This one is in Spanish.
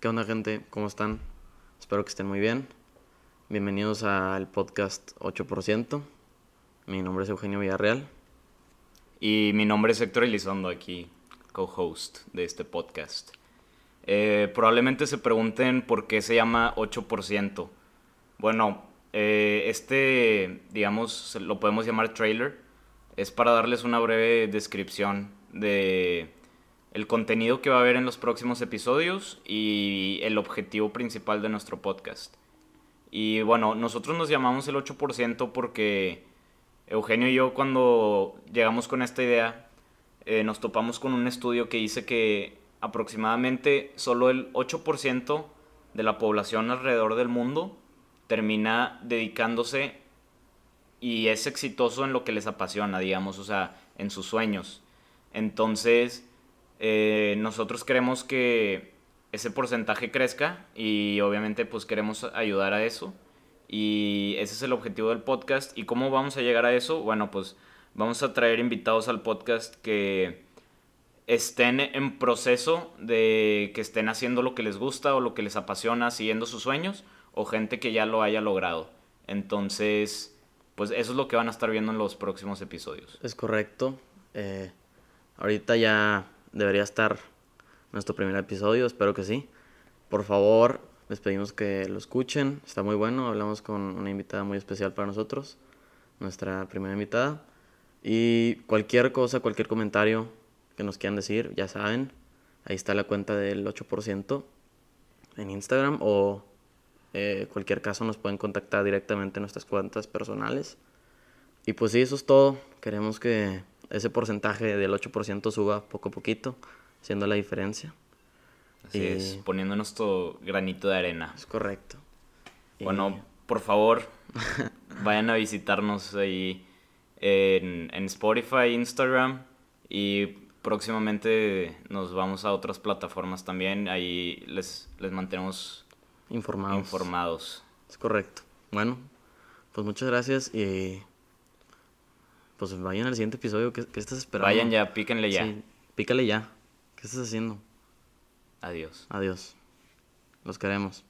¿Qué onda gente? ¿Cómo están? Espero que estén muy bien. Bienvenidos al podcast 8%. Mi nombre es Eugenio Villarreal. Y mi nombre es Héctor Elizondo, aquí co-host de este podcast. Eh, probablemente se pregunten por qué se llama 8%. Bueno, eh, este, digamos, lo podemos llamar trailer. Es para darles una breve descripción de el contenido que va a haber en los próximos episodios y el objetivo principal de nuestro podcast. Y bueno, nosotros nos llamamos el 8% porque Eugenio y yo cuando llegamos con esta idea eh, nos topamos con un estudio que dice que aproximadamente solo el 8% de la población alrededor del mundo termina dedicándose y es exitoso en lo que les apasiona, digamos, o sea, en sus sueños. Entonces, eh, nosotros queremos que ese porcentaje crezca y obviamente pues queremos ayudar a eso. Y ese es el objetivo del podcast. ¿Y cómo vamos a llegar a eso? Bueno, pues vamos a traer invitados al podcast que estén en proceso de que estén haciendo lo que les gusta o lo que les apasiona, siguiendo sus sueños, o gente que ya lo haya logrado. Entonces, pues eso es lo que van a estar viendo en los próximos episodios. Es correcto. Eh, ahorita ya debería estar nuestro primer episodio, espero que sí. Por favor, les pedimos que lo escuchen, está muy bueno, hablamos con una invitada muy especial para nosotros, nuestra primera invitada. Y cualquier cosa, cualquier comentario que nos quieran decir, ya saben, ahí está la cuenta del 8% en Instagram o eh, cualquier caso nos pueden contactar directamente en nuestras cuentas personales. Y pues sí, eso es todo. Queremos que ese porcentaje del 8% suba poco a poquito, haciendo la diferencia. Así es, poniendo nuestro granito de arena. Es correcto. Bueno, por favor, vayan a visitarnos ahí en, en, Spotify, Instagram y próximamente nos vamos a otras plataformas también. Ahí les, les mantenemos informados. informados. Es correcto. Bueno, pues muchas gracias y pues vayan al siguiente episodio. ¿Qué, estás esperando? Vayan ya, píquenle ya. Sí, pícale ya. ¿Qué estás haciendo? Adiós. Adiós. Los queremos.